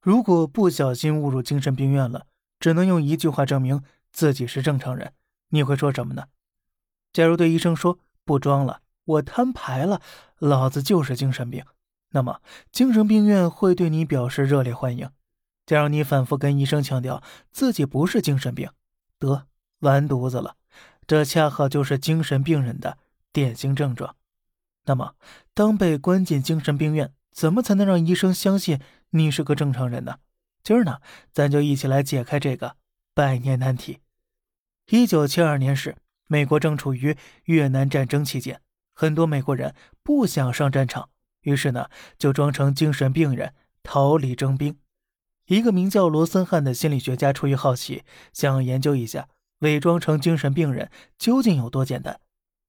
如果不小心误入精神病院了，只能用一句话证明自己是正常人，你会说什么呢？假如对医生说不装了，我摊牌了，老子就是精神病，那么精神病院会对你表示热烈欢迎。假如你反复跟医生强调自己不是精神病，得完犊子了，这恰好就是精神病人的典型症状。那么，当被关进精神病院，怎么才能让医生相信你是个正常人呢？今儿呢，咱就一起来解开这个百年难题。一九七二年时，美国正处于越南战争期间，很多美国人不想上战场，于是呢，就装成精神病人逃离征兵。一个名叫罗森汉的心理学家出于好奇，想研究一下伪装成精神病人究竟有多简单。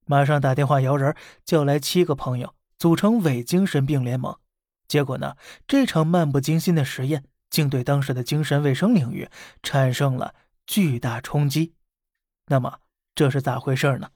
马上打电话摇人，叫来七个朋友，组成伪精神病联盟。结果呢，这场漫不经心的实验竟对当时的精神卫生领域产生了巨大冲击。那么这是咋回事呢？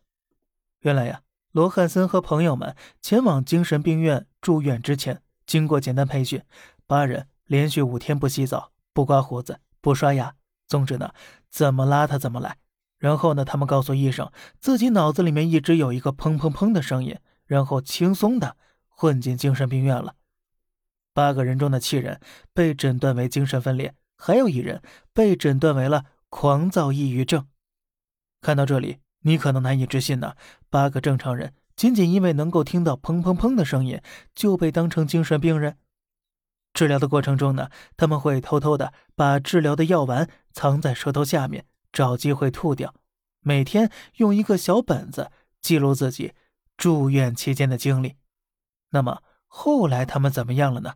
原来呀，罗汉森和朋友们前往精神病院住院之前，经过简单培训，八人连续五天不洗澡、不刮胡子、不刷牙，总之呢，怎么邋遢怎么来。然后呢，他们告诉医生，自己脑子里面一直有一个砰砰砰的声音，然后轻松的混进精神病院了。八个人中的七人被诊断为精神分裂，还有一人被诊断为了狂躁抑郁症。看到这里，你可能难以置信呢，八个正常人仅仅因为能够听到砰砰砰的声音，就被当成精神病人。治疗的过程中呢，他们会偷偷的把治疗的药丸藏在舌头下面。找机会吐掉，每天用一个小本子记录自己住院期间的经历。那么后来他们怎么样了呢？